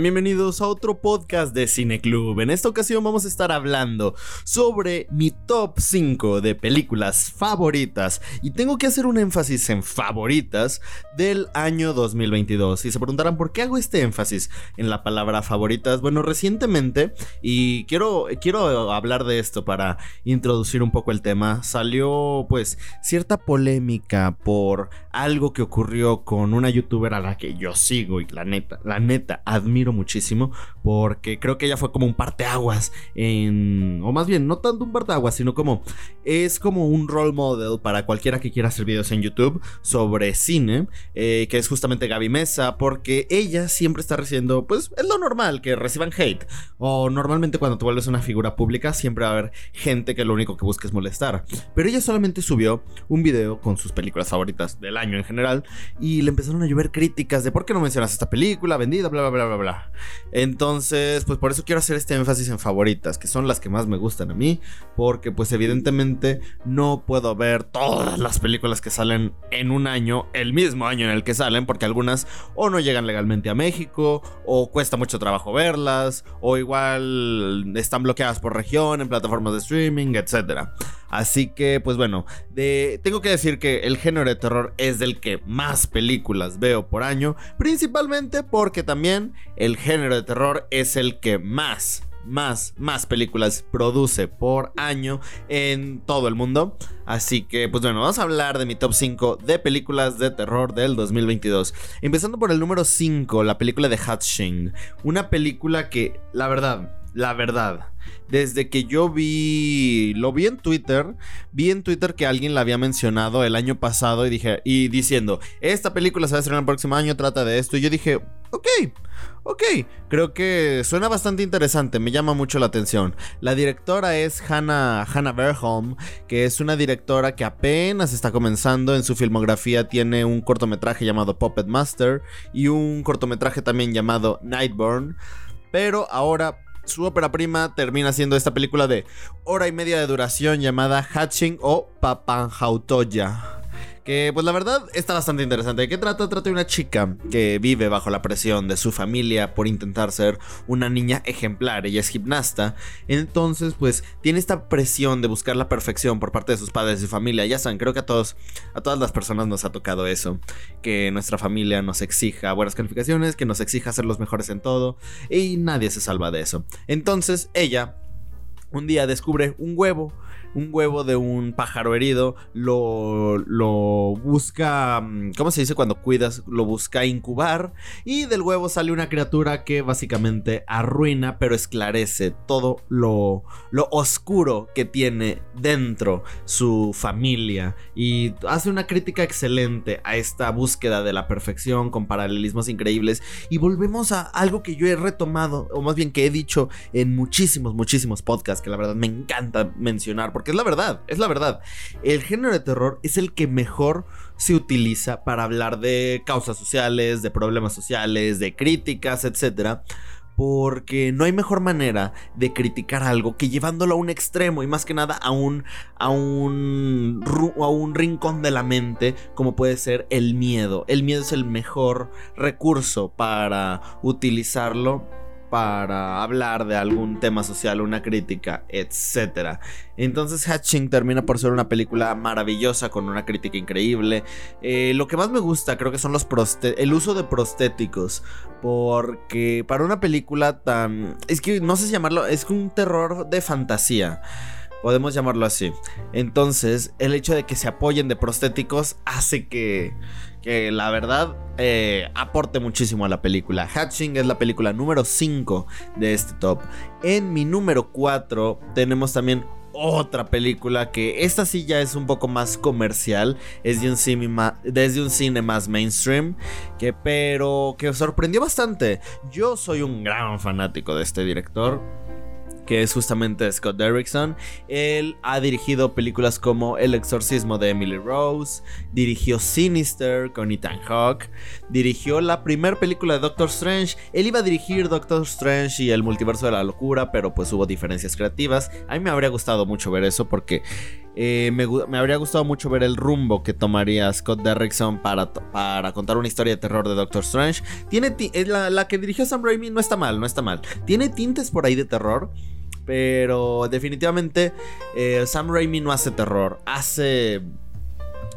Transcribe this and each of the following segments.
Bienvenidos a otro podcast de Cine Club. En esta ocasión vamos a estar hablando sobre mi top 5 de películas favoritas. Y tengo que hacer un énfasis en favoritas del año 2022. Y se preguntarán por qué hago este énfasis en la palabra favoritas. Bueno, recientemente, y quiero, quiero hablar de esto para introducir un poco el tema, salió pues cierta polémica por algo que ocurrió con una youtuber a la que yo sigo y la neta, la neta, admiro muchísimo porque creo que ella fue como un parteaguas en, o más bien, no tanto un parteaguas, sino como es como un role model para cualquiera que quiera hacer videos en YouTube sobre cine, eh, que es justamente Gaby Mesa, porque ella siempre está recibiendo, pues es lo normal, que reciban hate, o normalmente cuando tú vuelves una figura pública siempre va a haber gente que lo único que busca es molestar, pero ella solamente subió un video con sus películas favoritas del año en general y le empezaron a llover críticas de por qué no mencionas esta película vendida, bla, bla, bla, bla, bla. Entonces, pues por eso quiero hacer este énfasis en favoritas, que son las que más me gustan a mí, porque pues evidentemente no puedo ver todas las películas que salen en un año, el mismo año en el que salen, porque algunas o no llegan legalmente a México, o cuesta mucho trabajo verlas, o igual están bloqueadas por región, en plataformas de streaming, etc. Así que, pues bueno, tengo que decir que el género de terror es del que más películas veo por año, principalmente porque también el género de terror es el que más más, más películas produce por año en todo el mundo. Así que, pues bueno, vamos a hablar de mi top 5 de películas de terror del 2022. Empezando por el número 5, la película de Hatching. Una película que, la verdad, la verdad, desde que yo vi, lo vi en Twitter, vi en Twitter que alguien la había mencionado el año pasado y dije, y diciendo, esta película se va a estrenar el próximo año, trata de esto, y yo dije, ok, ok, creo que suena bastante interesante, me llama mucho la atención. La directora es Hannah, Hannah Berholm, que es una directora que apenas está comenzando, en su filmografía tiene un cortometraje llamado Puppet Master y un cortometraje también llamado Nightborn, pero ahora su ópera prima termina siendo esta película de hora y media de duración llamada Hatching o Papanjautoya. Que pues la verdad está bastante interesante. ¿De qué trata? Trata de una chica que vive bajo la presión de su familia por intentar ser una niña ejemplar. Ella es gimnasta. Entonces pues tiene esta presión de buscar la perfección por parte de sus padres y su familia. Ya saben, creo que a todos, a todas las personas nos ha tocado eso. Que nuestra familia nos exija buenas calificaciones, que nos exija ser los mejores en todo. Y nadie se salva de eso. Entonces ella un día descubre un huevo un huevo de un pájaro herido, lo, lo busca, mm, ¿cómo se dice cuando cuidas? Lo busca incubar y del huevo sale una criatura que básicamente arruina pero esclarece todo lo, lo oscuro que tiene dentro su familia y hace una crítica excelente a esta búsqueda de la perfección con paralelismos increíbles y volvemos a algo que yo he retomado o más bien que he dicho en muchísimos, muchísimos podcasts que la verdad me encanta mencionar porque es la verdad, es la verdad. El género de terror es el que mejor se utiliza para hablar de causas sociales, de problemas sociales, de críticas, etcétera porque no hay mejor manera de criticar algo que llevándolo a un extremo y más que nada a un, a un, a un rincón de la mente como puede ser el miedo. El miedo es el mejor recurso para utilizarlo para hablar de algún tema social, una crítica, etc. Entonces Hatching termina por ser una película maravillosa con una crítica increíble. Eh, lo que más me gusta creo que son los el uso de prostéticos. Porque para una película tan... Es que no sé si llamarlo, es un terror de fantasía. Podemos llamarlo así. Entonces, el hecho de que se apoyen de prostéticos hace que que la verdad eh, aporte muchísimo a la película. Hatching es la película número 5 de este top. En mi número 4 tenemos también otra película que esta sí ya es un poco más comercial, es de un cine, desde un cine más mainstream, que pero que sorprendió bastante. Yo soy un gran fanático de este director que es justamente Scott Derrickson. Él ha dirigido películas como El exorcismo de Emily Rose, dirigió Sinister con Ethan Hawke, dirigió la primera película de Doctor Strange. Él iba a dirigir Doctor Strange y el multiverso de la locura, pero pues hubo diferencias creativas. A mí me habría gustado mucho ver eso porque Eh, me, habría gustado mucho ver el rumbo que tomaría Scott Derrickson para, para contar una historia de terror de Doctor Strange. Tiene la, la que dirigió Sam Raimi no está mal, no está mal. Tiene tintes por ahí de terror. Pero definitivamente eh, Sam Raimi no hace terror. Hace...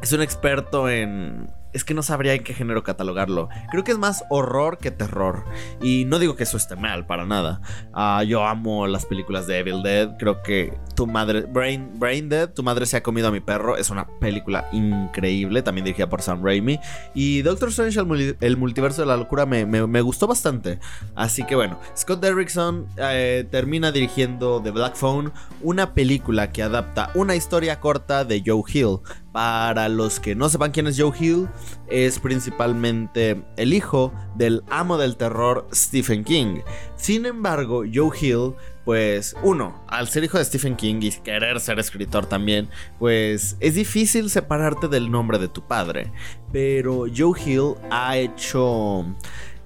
Es un experto en es que no sabría en qué género catalogarlo. Creo que es más horror que terror. Y no digo que eso esté mal, para nada. Ah, yo amo las películas de Evil Dead. Creo que tu madre, Brain, Brain Dead, tu madre se ha comido a mi perro. Es una película increíble, también dirigida por Sam Raimi. Y Doctor Strange, el, multiverso de la locura, me, gustó bastante. Así que bueno, Scott Derrickson eh, termina dirigiendo The Black Phone, una película que adapta una historia corta de Joe Hill. Para los que no sepan quién es Joe Hill, es principalmente el hijo del amo del terror Stephen King. Sin embargo, Joe Hill, pues uno, al ser hijo de Stephen King y querer ser escritor también, pues es difícil separarte del nombre de tu padre. Pero Joe Hill ha hecho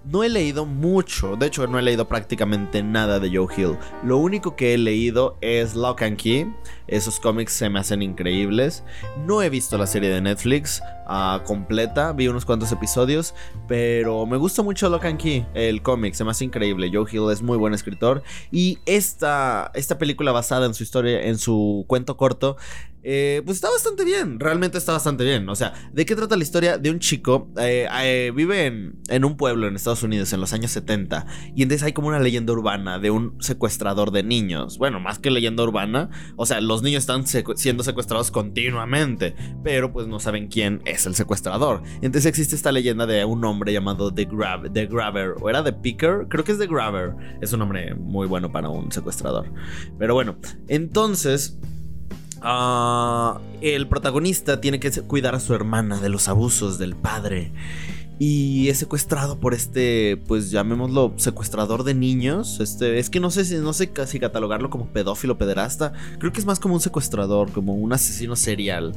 no he leído mucho, de hecho no he leído prácticamente nada de Joe Hill. Lo único que he leído es Lock and Key. Esos cómics se me hacen increíbles. No he visto la serie de Netflix uh, completa, vi unos cuantos episodios, pero me gusta mucho Lock and Key, el cómic, se me hace increíble. Joe Hill es muy buen escritor y esta, esta película basada en su historia, en su cuento corto, eh, pues está bastante bien, realmente está bastante bien. O sea, ¿de qué trata la historia? De un chico, eh, eh, vive en, un pueblo en Estados Unidos en los años 70 y entonces hay como una leyenda urbana de un secuestrador de niños. Bueno, más que leyenda urbana, o sea, los niños están siendo secuestrados continuamente, pero pues no saben quién es el secuestrador. Entonces existe esta leyenda de un hombre llamado The, Grab The Grabber, o era The Picker, creo que es The Grabber. Es un nombre muy bueno para un secuestrador. Pero bueno, entonces... Ah, el protagonista tiene que cuidar a su hermana de los abusos del padre. Y es secuestrado por este, pues llamémoslo secuestrador de niños. Este, es que no sé si no sé casi catalogarlo como pedófilo, pederasta. Creo que es más como un secuestrador, como un asesino serial.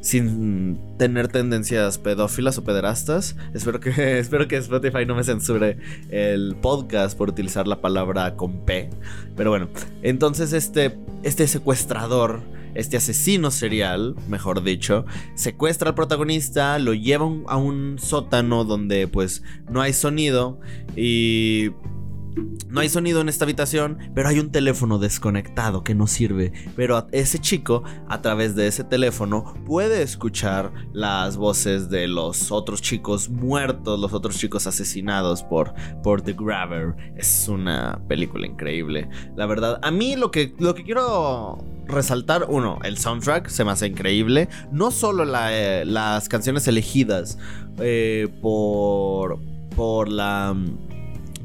Sin tener tendencias pedófilas o pederastas. Espero que, espero que Spotify no me censure el podcast por utilizar la palabra con P. Pero bueno, entonces este, este secuestrador este asesino serial, mejor dicho, secuestra al protagonista, lo lleva a un sótano donde pues no hay sonido y no hay sonido en esta habitación, pero hay un teléfono desconectado que no sirve. Pero ese chico, a través de ese teléfono, puede escuchar las voces de los otros chicos muertos, los otros chicos asesinados por, por The Grabber. Es una película increíble. La verdad, a mí lo que, lo que quiero resaltar, uno, el soundtrack se me hace increíble. No solo eh, las canciones elegidas eh, por, por la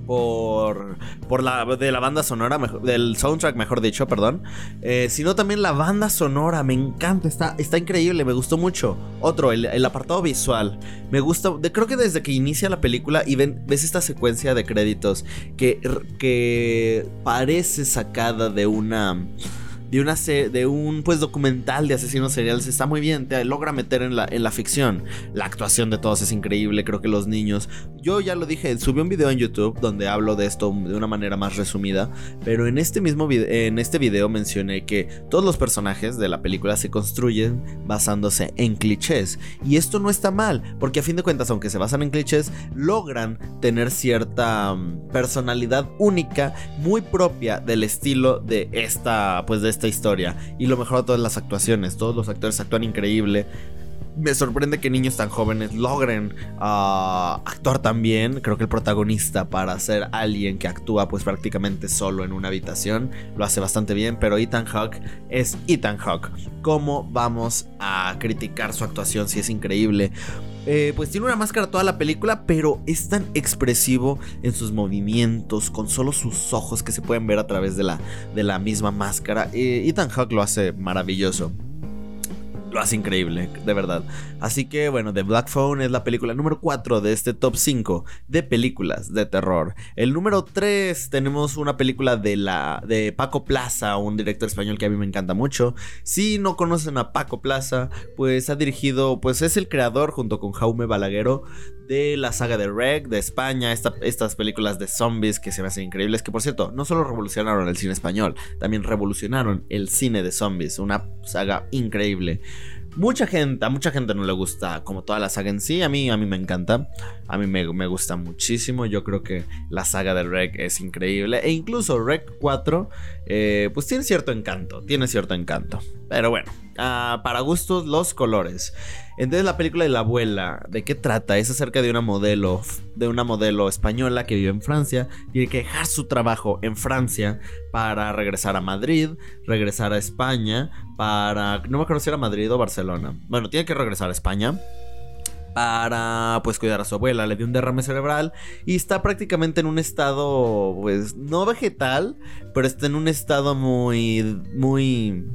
por, por la de la banda sonora, del soundtrack, mejor dicho, perdón, eh, sino también la banda sonora, me encanta, está, está increíble, me gustó mucho. Otro, el, apartado visual, me gusta, creo que desde que inicia la película y ves esta secuencia de créditos que, que parece sacada de una de una de un pues documental de asesinos seriales está muy bien, te logra meter en la, en la ficción. La actuación de todos es increíble, creo que los niños. Yo ya lo dije, subí un video en YouTube donde hablo de esto de una manera más resumida, pero en este mismo video, en este video mencioné que todos los personajes de la película se construyen basándose en clichés y esto no está mal, porque a fin de cuentas aunque se basan en clichés, logran tener cierta mm, personalidad única, muy propia del estilo de esta pues de historia. Y lo mejor de todas las actuaciones. Todos los actores actúan increíble. Me sorprende que niños tan jóvenes logren ah, actuar tan bien. Creo que el protagonista para ser alguien que actúa pues prácticamente solo en una habitación lo hace bastante bien. Pero Ethan Hawke es Ethan Hawke. ¿Cómo vamos a criticar su actuación si es increíble? Eh, pues tiene una máscara toda la película, pero es tan expresivo en sus movimientos, con solo sus ojos que se pueden ver a través de la, de la misma máscara. Eh, Ethan Hawke lo hace maravilloso lo hace increíble, de verdad. Así que bueno, The Black Phone es la película número 4 de este top 5 de películas de terror. El número 3 tenemos una película de la de Paco Plaza, un director español que a mí me encanta mucho. Si no conocen a Paco Plaza, pues ha dirigido, pues es el creador junto con Jaume Balaguero de la saga de Reg de España, estas películas de zombies que se me hacen increíbles, que por cierto, no solo revolucionaron el cine español, también revolucionaron el cine de zombies, una saga increíble. Mucha gente, a mucha gente no le gusta como toda la saga en sí. A mí, a mí me encanta. A mí me, gusta muchísimo. Yo creo que la saga de Rec es increíble. E incluso Rec 4, eh, pues tiene cierto encanto. Tiene cierto encanto. Pero bueno, ah, para gustos, los colores. Entonces la película de la abuela, ¿de qué trata? Es acerca de una modelo, de una modelo española que vive en Francia, tiene que dejar su trabajo en Francia para regresar a Madrid, regresar a España, para no me acuerdo si era Madrid o Barcelona. Bueno, tiene que regresar a España para pues cuidar a su abuela, le dio un derrame cerebral y está prácticamente en un estado pues no vegetal, pero está en un estado muy muy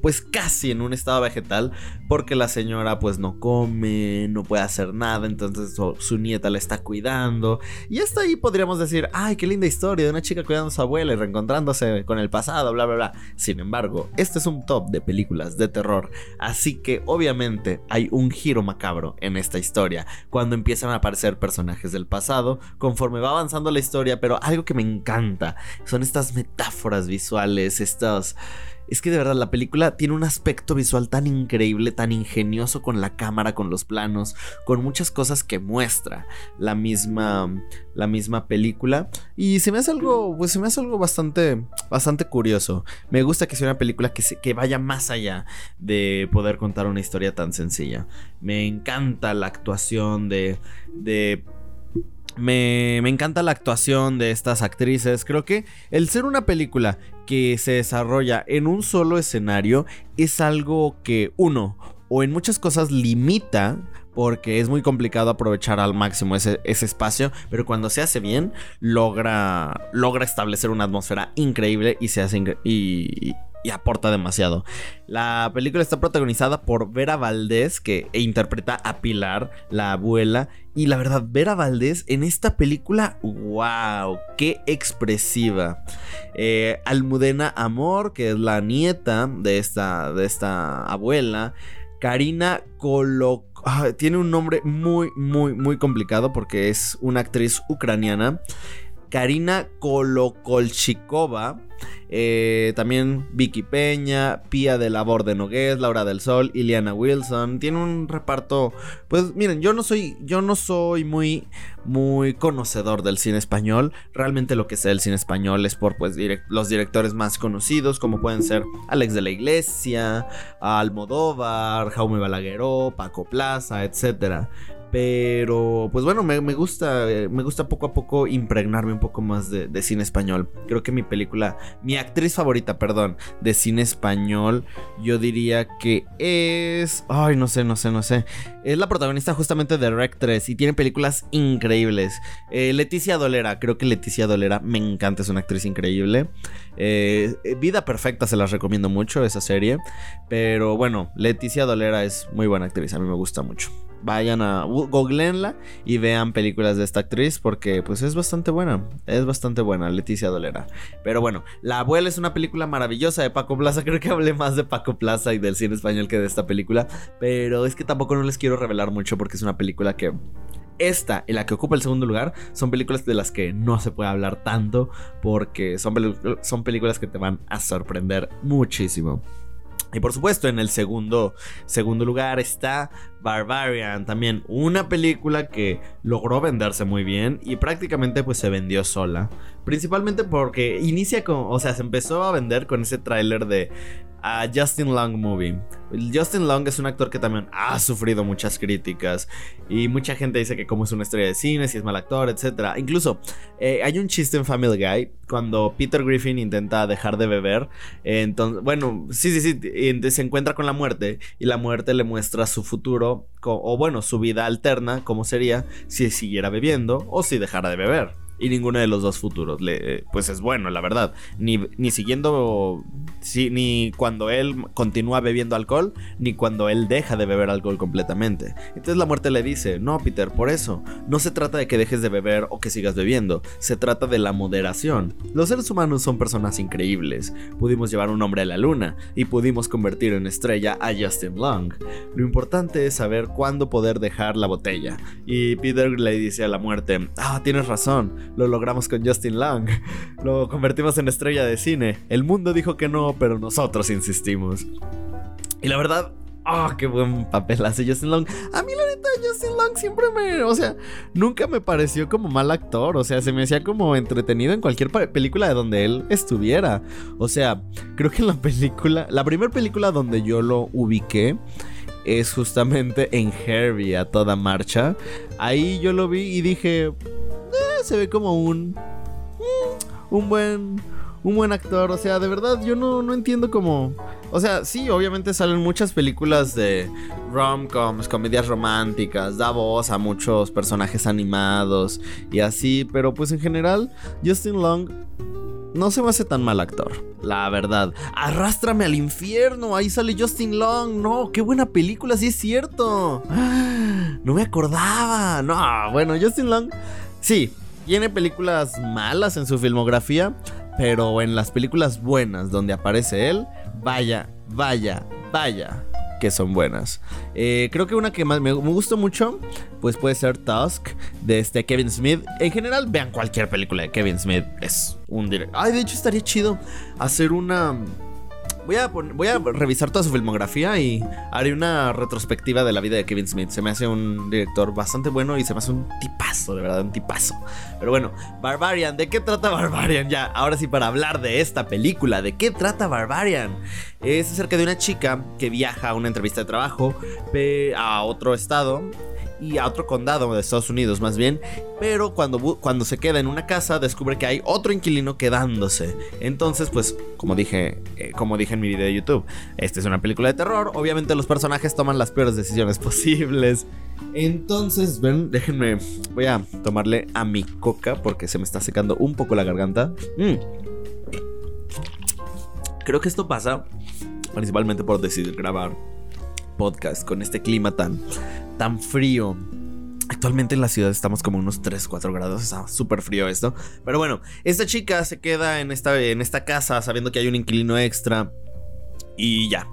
pues casi en un estado vegetal porque la señora pues no come, no puede hacer nada, entonces su, nieta la está cuidando y hasta ahí podríamos decir, ay, qué linda historia de una chica cuidando a su abuela y reencontrándose con el pasado, bla, bla, bla. Sin embargo, este es un top de películas de terror, así que obviamente hay un giro macabro en esta historia cuando empiezan a aparecer personajes del pasado conforme va avanzando la historia, pero algo que me encanta son estas metáforas visuales, estos es que de verdad la película tiene un aspecto visual tan increíble, tan ingenioso con la cámara, con los planos, con muchas cosas que muestra la misma, la misma película. Y se me hace algo, pues se me hace algo bastante, bastante curioso. Me gusta que sea una película que, que vaya más allá de poder contar una historia tan sencilla. Me encanta la actuación de, de me, encanta la actuación de estas actrices. Creo que el ser una película que se desarrolla en un solo escenario es algo que, uno, o en muchas cosas limita porque es muy complicado aprovechar al máximo ese, espacio, pero cuando se hace bien, logra, logra establecer una atmósfera increíble y se hace y aporta demasiado. La película está protagonizada por Vera Valdés, que interpreta a Pilar, la abuela. Y la verdad, Vera Valdés en esta película, wow, qué expresiva. Eh, Almudena Amor, que es la nieta de esta, de esta abuela. Karina Colo... Ah, tiene un nombre muy, muy, muy complicado porque es una actriz ucraniana. Karina Kolokolchikova, eh, también Vicky Peña, Pía de Labor de Nogués, Laura del Sol, Iliana Wilson. Tiene un reparto. Pues miren, yo no soy. Yo no soy muy. muy conocedor del cine español. Realmente lo que sé del cine español es por pues los directores más conocidos. Como pueden ser Alex de la Iglesia, Almodóvar, Jaume Balagueró, Paco Plaza, etc. Pero, pues bueno, me, gusta, eh, me gusta poco a poco impregnarme un poco más de, cine español. Creo que mi película, mi actriz favorita, perdón, de cine español, yo diría que es... Ay, no sé, no sé, no sé. Es la protagonista justamente de Rec 3 y tiene películas increíbles. Eh, Leticia Dolera, creo que Leticia Dolera me encanta, es una actriz increíble. Eh, Vida Perfecta se las recomiendo mucho, esa serie. Pero bueno, Leticia Dolera es muy buena actriz, a mí me gusta mucho vayan a googleenla y vean películas de esta actriz porque pues es bastante buena, es bastante buena, Leticia Dolera. Pero bueno, La abuela es una película maravillosa de Paco Plaza, creo que hablé más de Paco Plaza y del cine español que de esta película, pero es que tampoco no les quiero revelar mucho porque es una película que esta y la que ocupa el segundo lugar son películas de las que no se puede hablar tanto porque son, son películas que te van a sorprender muchísimo. Y por supuesto, en el segundo, segundo lugar está Barbarian, también una película que logró venderse muy bien y prácticamente pues se vendió sola. Principalmente porque inicia con, o sea, se empezó a vender con ese tráiler de a Justin Long Movie. Justin Long es un actor que también ha sufrido muchas críticas y mucha gente dice que como es una estrella de cine, si es mal actor, etc. Incluso eh, hay un chiste en Family Guy cuando Peter Griffin intenta dejar de beber. entonces, bueno, sí, sí, sí, se encuentra con la muerte y la muerte le muestra su futuro o bueno, su vida alterna, como sería si siguiera bebiendo o si dejara de beber. Y ninguno de los dos futuros le, pues es bueno, la verdad. Ni, ni siguiendo, ni cuando él continúa bebiendo alcohol, ni cuando él deja de beber alcohol completamente. Entonces la muerte le dice, no, Peter, por eso, no se trata de que dejes de beber o que sigas bebiendo, se trata de la moderación. Los seres humanos son personas increíbles. Pudimos llevar un hombre a la luna y pudimos convertir en estrella a Justin Long. Lo importante es saber cuándo poder dejar la botella. Y Peter le dice a la muerte, ah, tienes razón, lo logramos con Justin Long. Lo convertimos en estrella de cine. El mundo dijo que no, pero nosotros insistimos. Y la verdad, ¡Ah, qué buen papel hace Justin Long! A mí la neta Justin Long siempre me... O sea, nunca me pareció como mal actor. O sea, se me hacía como entretenido en cualquier película de donde él estuviera. O sea, creo que en la película... La primera película donde yo lo ubiqué es justamente en Herbie a toda marcha. Ahí yo lo vi y dije... Se ve como un... Mm, un buen... Un buen actor. O sea, de verdad yo no, no entiendo cómo... O sea, sí, obviamente salen muchas películas de rom-coms, comedias románticas, da voz a muchos personajes animados y así, pero pues en general, Justin Long no se me hace tan mal actor, la verdad. Arrástrame al infierno, ahí sale Justin Long. No, qué buena película, sí es cierto. No me acordaba. No, bueno, Justin Long, sí, tiene películas malas en su filmografía, pero en las películas buenas donde aparece él, vaya, vaya, vaya que son buenas. Eh, creo que una que más me, gustó mucho, pues puede ser Tusk de este Kevin Smith. En general, vean cualquier película de Kevin Smith. Es un director. Ay, de hecho estaría chido hacer una Voy a, voy a revisar toda su filmografía y haré una retrospectiva de la vida de Kevin Smith. Se me hace un director bastante bueno y se me hace un tipazo, de verdad, un tipazo. Pero bueno, Barbarian, ¿de qué trata Barbarian? Ya, ahora sí, para hablar de esta película, ¿de qué trata Barbarian? Es acerca de una chica que viaja a una entrevista de trabajo a otro estado y a otro condado de Estados Unidos más bien, pero cuando, cuando se queda en una casa descubre que hay otro inquilino quedándose. Entonces, pues, como dije, eh, como dije en mi video de YouTube, esta es una película de terror, obviamente los personajes toman las peores decisiones posibles. Entonces, ven, déjenme, voy a tomarle a mi coca porque se me está secando un poco la garganta. Mm. Creo que esto pasa principalmente por decidir grabar podcast con este clima tan tan frío. Actualmente en la ciudad estamos como unos 3, 4 grados, está súper frío esto. Pero bueno, esta chica se queda en esta, en esta casa sabiendo que hay un inquilino extra. Y ya,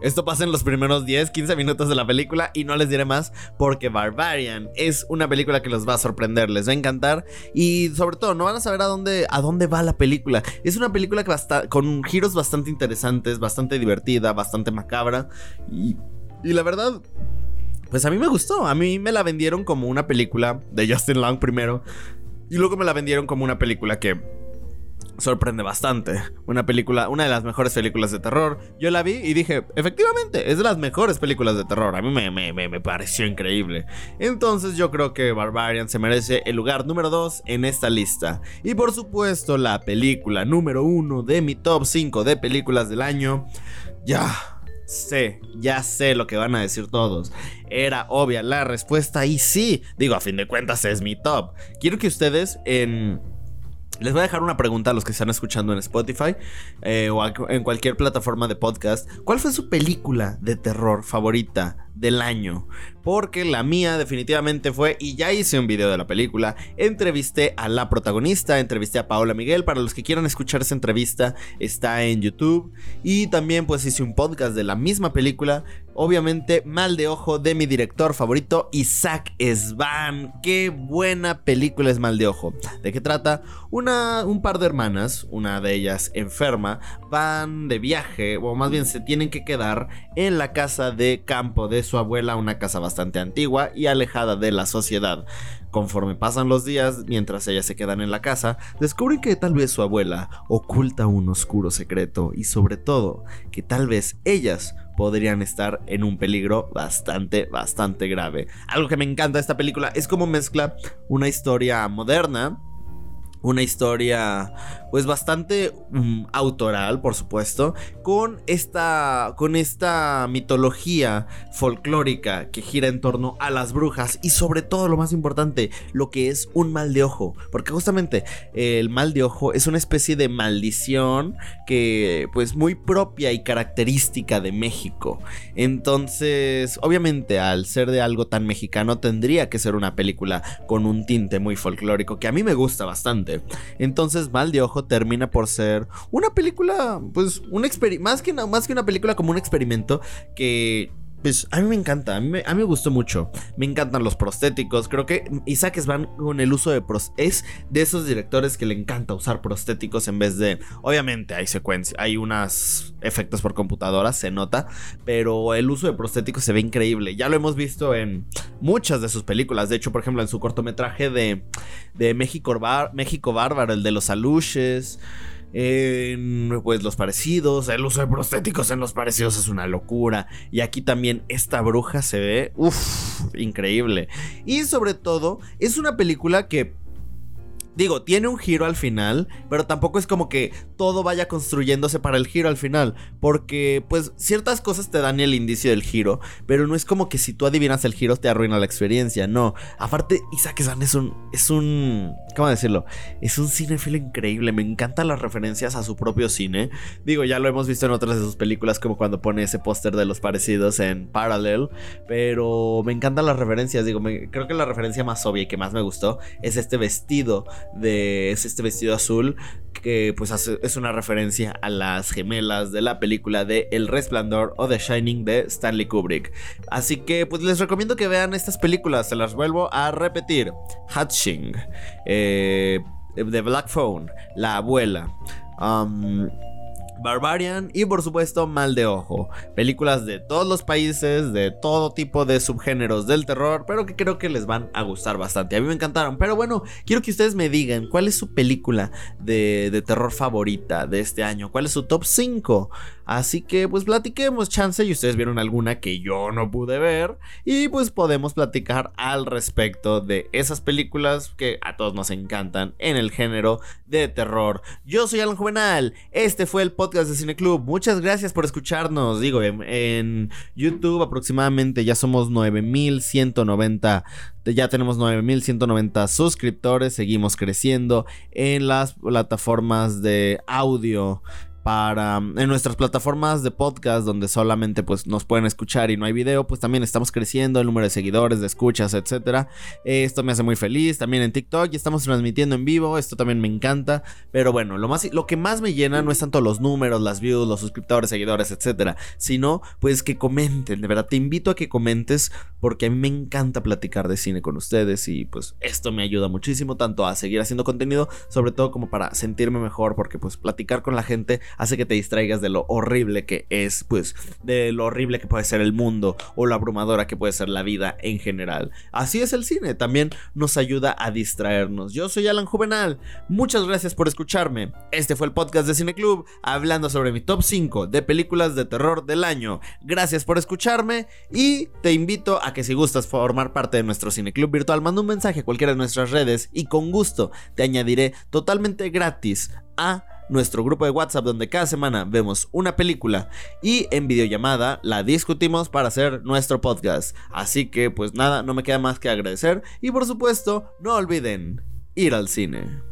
esto pasa en los primeros 10, 15 minutos de la película y no les diré más porque Barbarian es una película que los va a sorprender, les va a encantar y sobre todo no van a saber a dónde, a dónde va la película. Es una película que va con giros bastante interesantes, bastante divertida, bastante macabra y, y la verdad pues a mí me gustó. A mí me la vendieron como una película de Justin Long primero. Y luego me la vendieron como una película que sorprende bastante. Una película, una de las mejores películas de terror. Yo la vi y dije, efectivamente, es de las mejores películas de terror. A mí me, me, me pareció increíble. Entonces yo creo que Barbarian se merece el lugar número 2 en esta lista. Y por supuesto, la película número 1 de mi top 5 de películas del año. Ya sé, ya sé lo que van a decir todos. Era obvia la respuesta y sí, digo, a fin de cuentas es mi top. Quiero que ustedes en... Les voy a dejar una pregunta a los que están escuchando en Spotify eh, o en cualquier plataforma de podcast. ¿Cuál fue su película de terror favorita del año. Porque la mía definitivamente fue, y ya hice un video de la película, entrevisté a la protagonista, entrevisté a Paola Miguel, para los que quieran escuchar esa entrevista está en YouTube. Y también pues hice un podcast de la misma película, obviamente Mal de Ojo de mi director favorito, Isaac Svan. Qué buena película es Mal de Ojo. ¿De qué trata? Una, un par de hermanas, una de ellas enferma, van de viaje, o más bien se tienen que quedar en la casa de campo de su abuela, una casa bastante antigua y alejada de la sociedad. Conforme pasan los días, mientras ellas se quedan en la casa, descubren que tal vez su abuela oculta un oscuro secreto y sobre todo que tal vez ellas podrían estar en un peligro bastante, bastante grave. Algo que me encanta de esta película es cómo mezcla una historia moderna una historia pues bastante mm, autoral, por supuesto, con esta, con esta mitología folclórica que gira en torno a las brujas y sobre todo lo más importante, lo que es un mal de ojo, porque justamente el mal de ojo es una especie de maldición que pues muy propia y característica de México. Entonces, obviamente al ser de algo tan mexicano tendría que ser una película con un tinte muy folclórico que a mí me gusta bastante. Entonces, Mal de Ojo termina por ser una película, pues, más que, más que una película como un experimento que pues a mí me encanta, a mí me, gustó mucho. Me encantan los prostéticos. Creo que Isaac Svan con el uso de prostéticos es de esos directores que le encanta usar prostéticos en vez de. Obviamente hay secuencias, hay unos efectos por computadora, se nota. Pero el uso de prostéticos se ve increíble. Ya lo hemos visto en muchas de sus películas. De hecho, por ejemplo, en su cortometraje de, de México, México Bárbaro, el de los aluches en pues los parecidos, el uso de prostéticos en los parecidos es una locura. Y aquí también esta bruja se ve, uff, increíble. Y sobre todo, es una película que Digo, tiene un giro al final, pero tampoco es como que todo vaya construyéndose para el giro al final, porque pues ciertas cosas te dan el indicio del giro, pero no es como que si tú adivinas el giro te arruina la experiencia, no. Aparte, Isaac San es un es un ¿cómo decirlo? Es un cinéfilo increíble, me encantan las referencias a su propio cine. Digo, ya lo hemos visto en otras de sus películas como cuando pone ese póster de los parecidos en Parallel, pero me encantan las referencias, digo, creo que la referencia más obvia y que más me gustó es este vestido de este vestido azul que pues es una referencia a las gemelas de la película de El Resplandor o The Shining de Stanley Kubrick. Así que pues les recomiendo que vean estas películas, se las vuelvo a repetir. Hatching, eh, The Black Phone, La Abuela. Um, Barbarian y por supuesto Mal de Ojo. Películas de todos los países, de todo tipo de subgéneros del terror, pero que creo que les van a gustar bastante. A mí me encantaron. Pero bueno, quiero que ustedes me digan cuál es su película de, de terror favorita de este año. ¿Cuál es su top 5? Así que pues platiquemos chance y ustedes vieron alguna que yo no pude ver y pues podemos platicar al respecto de esas películas que a todos nos encantan en el género de terror. Yo soy Alan Juvenal, este fue el podcast de Cine Club. Muchas gracias por escucharnos. Digo, en, YouTube aproximadamente ya somos 9190 ya tenemos 9190 suscriptores, seguimos creciendo en las plataformas de audio para en nuestras plataformas de podcast donde solamente pues nos pueden escuchar y no hay video pues también estamos creciendo el número de seguidores de escuchas etcétera. Esto me hace muy feliz también en TikTok y estamos transmitiendo en vivo esto también me encanta. Pero bueno lo más lo que más me llena no es tanto los números las views los suscriptores seguidores etcétera sino pues que comenten de verdad te invito a que comentes porque a mí me encanta platicar de cine con ustedes y pues esto me ayuda muchísimo tanto a seguir haciendo contenido sobre todo como para sentirme mejor porque pues platicar con la gente hace que te distraigas de lo horrible que es, pues, de lo horrible que puede ser el mundo o lo abrumadora que puede ser la vida en general. Así es el cine, también nos ayuda a distraernos. Yo soy Alan Juvenal, muchas gracias por escucharme. Este fue el podcast de Cine Club, hablando sobre mi top 5 de películas de terror del año. Gracias por escucharme y te invito a que si gustas formar parte de nuestro Cine Club virtual, manda un mensaje a cualquiera de nuestras redes y con gusto te añadiré totalmente gratis a nuestro grupo de WhatsApp donde cada semana vemos una película y en videollamada la discutimos para hacer nuestro podcast. Así que pues nada, no me queda más que agradecer y por supuesto no olviden ir al cine.